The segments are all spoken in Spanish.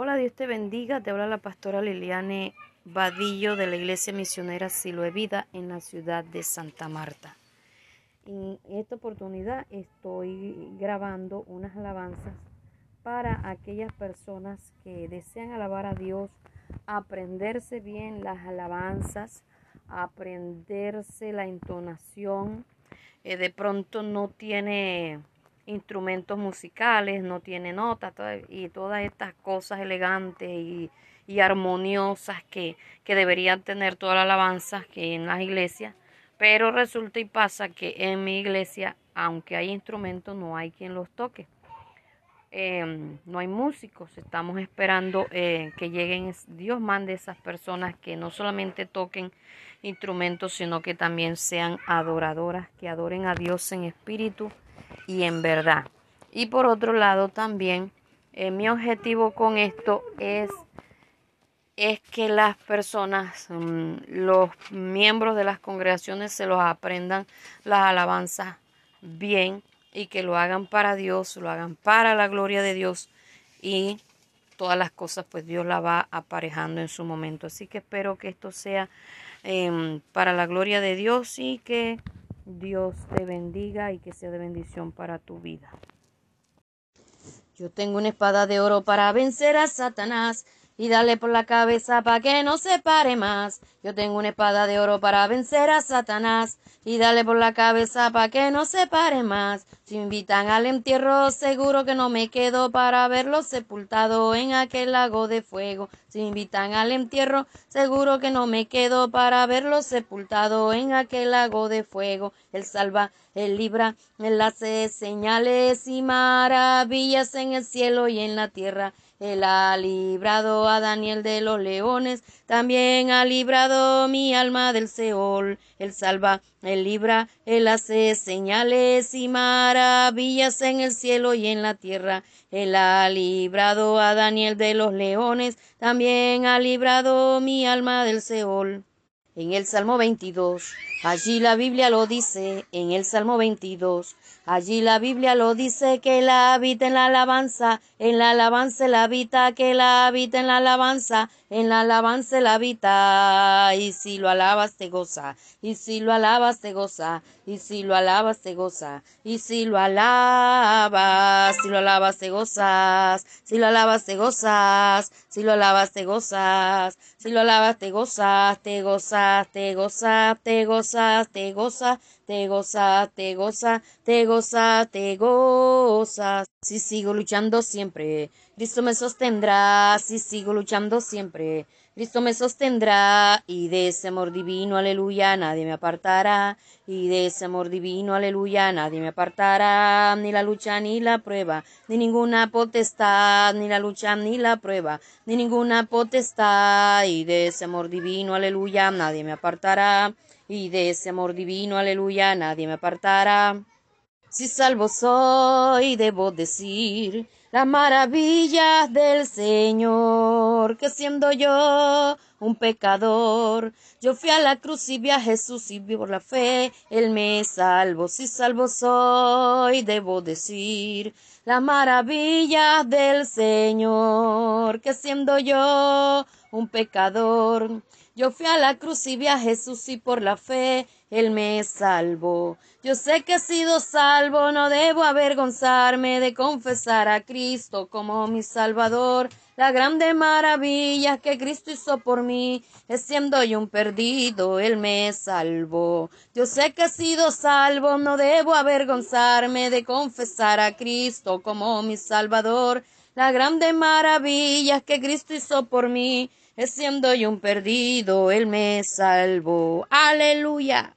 Hola, Dios te bendiga. Te habla la pastora Liliane Vadillo de la Iglesia Misionera Siloe Vida en la ciudad de Santa Marta. En esta oportunidad estoy grabando unas alabanzas para aquellas personas que desean alabar a Dios, aprenderse bien las alabanzas, aprenderse la entonación. Eh, de pronto no tiene instrumentos musicales, no tiene notas y todas estas cosas elegantes y, armoniosas que, que, deberían tener toda la alabanza que en las iglesias. Pero resulta y pasa que en mi iglesia, aunque hay instrumentos, no hay quien los toque. Em, no hay músicos, estamos esperando eh, que lleguen, Dios mande esas personas que no solamente toquen instrumentos, sino que también sean adoradoras, que adoren a Dios en espíritu y en verdad. Y por otro lado también, eh, mi objetivo con esto es, es que las personas, mm, los miembros de las congregaciones se los aprendan las alabanzas bien y que lo hagan para Dios, lo hagan para la gloria de Dios y todas las cosas pues Dios la va aparejando en su momento. Así que espero que esto sea em, para la gloria de Dios y que Dios te bendiga y que sea de bendición para tu vida. Yo tengo una espada de oro para vencer a Satanás y darle por la cabeza para que no se pare más. Yo tengo una espada de oro para vencer a Satanás y darle por la cabeza para que no se pare más. Si me invitan al entierro, seguro que no me quedo para verlo sepultado en aquel lago de fuego. Si invitan al entierro, seguro que no me quedo para verlo sepultado en aquel lago de fuego. Él salva, él libra, él hace señales y maravillas en el cielo y en la tierra. Él ha librado a Daniel de los leones, también ha librado mi alma del Seol. Él salva, él libra, él hace señales y maravillas en el cielo y en la tierra. Él ha librado a Daniel de los leones, también ha librado mi alma del Seol. En el Salmo 22, allí la Biblia lo dice, en el Salmo 22, Allí la Biblia lo dice que la habita en la alabanza, en la alabanza la habita, que la habita en la alabanza, en la alabanza la habita. Y si lo alabas te goza, y si lo alabas te goza, y si lo alabas te goza, y si lo alabas, si lo alabas te gozas, si lo alabas te gozas, si lo alabas te gozas, si lo alabas te gozas, te gozas, te gozas, te gozas, te gozas, te goza, te goza, te goza, te goza. Si sigo luchando siempre, Cristo me sostendrá. Si sigo luchando siempre, Cristo me sostendrá. Y de ese amor divino, aleluya, nadie me apartará. Y de ese amor divino, aleluya, nadie me apartará. Ni la lucha ni la prueba, ni ninguna potestad, ni la lucha ni la prueba, ni ninguna potestad. Y de ese amor divino, aleluya, nadie me apartará y de ese amor divino, aleluya, nadie me apartará. Si salvo soy, debo decir las maravillas del Señor, que siendo yo un pecador, yo fui a la cruz y vi a Jesús y vi por la fe, Él me salvo. Si salvo soy, debo decir las maravillas del Señor, que siendo yo un pecador, yo fui a la cruz y vi a Jesús y por la fe Él me salvó. Yo sé que he sido salvo, no debo avergonzarme de confesar a Cristo como mi Salvador. La grande maravilla que Cristo hizo por mí, es siendo yo un perdido, Él me salvó. Yo sé que he sido salvo, no debo avergonzarme de confesar a Cristo como mi Salvador. La grande maravilla que Cristo hizo por mí, siendo yo un perdido, Él me salvó. Aleluya.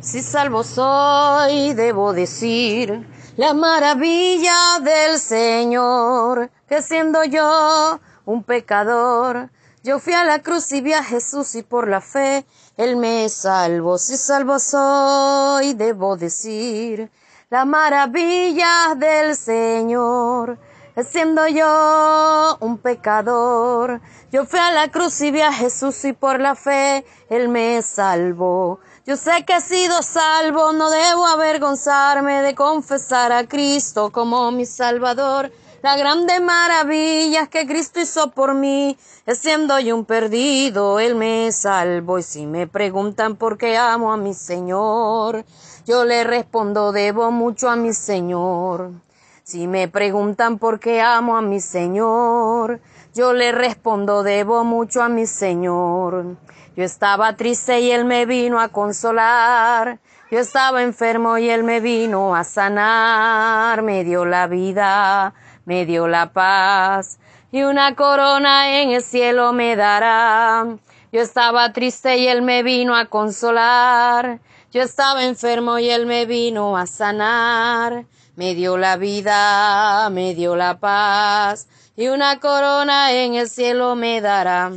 Si salvo soy, debo decir la maravilla del Señor, que siendo yo un pecador, yo fui a la cruz y vi a Jesús y por la fe Él me salvó. Si salvo soy, debo decir la maravilla del Señor, siendo yo un pecador. Yo fui a la cruz y vi a Jesús y por la fe Él me salvó. Yo sé que he sido salvo, no debo avergonzarme de confesar a Cristo como mi Salvador. las grandes maravillas que Cristo hizo por mí. Siendo yo un perdido, Él me salvó. Y si me preguntan por qué amo a mi Señor, yo le respondo, debo mucho a mi Señor. Si me preguntan por qué amo a mi Señor, yo le respondo, debo mucho a mi Señor. Yo estaba triste y Él me vino a consolar. Yo estaba enfermo y Él me vino a sanar. Me dio la vida, me dio la paz. Y una corona en el cielo me dará. Yo estaba triste y Él me vino a consolar. Yo estaba enfermo y Él me vino a sanar. Me dio la vida, me dio la paz, y una corona en el cielo me dará.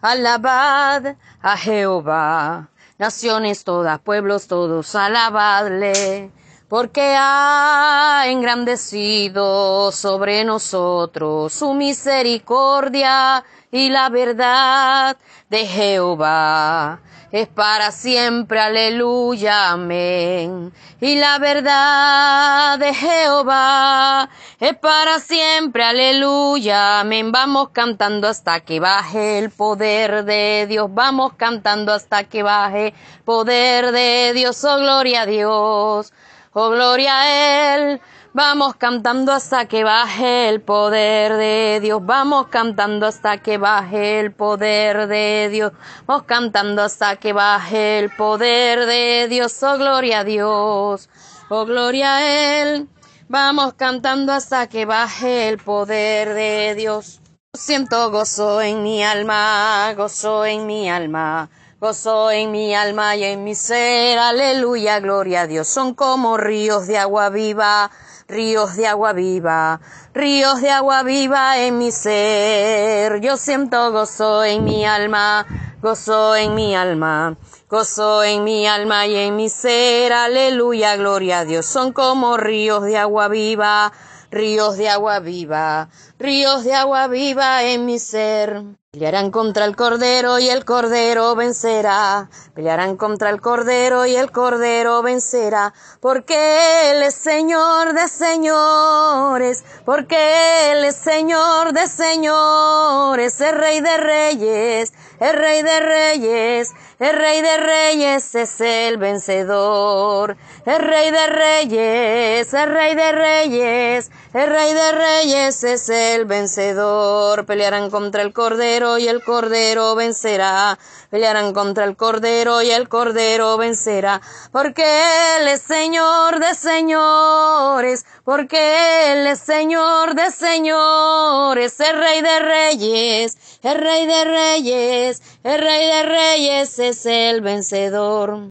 Alabad a Jehová, naciones todas, pueblos todos, alabadle, porque ha engrandecido sobre nosotros su misericordia y la verdad de Jehová es para siempre, aleluya, amén. Y la verdad de Jehová es para siempre, aleluya, amén. Vamos cantando hasta que baje el poder de Dios, vamos cantando hasta que baje poder de Dios, oh gloria a Dios, oh gloria a Él. Vamos cantando hasta que baje el poder de Dios. Vamos cantando hasta que baje el poder de Dios. Vamos cantando hasta que baje el poder de Dios. Oh, gloria a Dios. Oh, gloria a Él. Vamos cantando hasta que baje el poder de Dios. Siento gozo en mi alma, gozo en mi alma. Gozo en mi alma y en mi ser, aleluya, gloria a Dios. Son como ríos de agua viva ríos de agua viva, ríos de agua viva en mi ser. Yo siento gozo en mi alma, gozo en mi alma, gozo en mi alma y en mi ser. Aleluya, gloria a Dios. Son como ríos de agua viva, ríos de agua viva, ríos de agua viva en mi ser. Pelearán contra el Cordero y el Cordero vencerá. Pelearán contra el Cordero y el Cordero vencerá. Porque Él es Señor de señores. Porque Él es Señor de señores. El Rey de reyes. El Rey de reyes. El Rey de reyes es el vencedor. El Rey de reyes. El Rey de reyes. El Rey de reyes es el vencedor. Pelearán contra el Cordero y el cordero vencerá. Pelearán contra el cordero y el cordero vencerá. Porque Él es Señor de señores. Porque Él es Señor de señores. El Rey de reyes. El Rey de reyes. El Rey de reyes es el vencedor.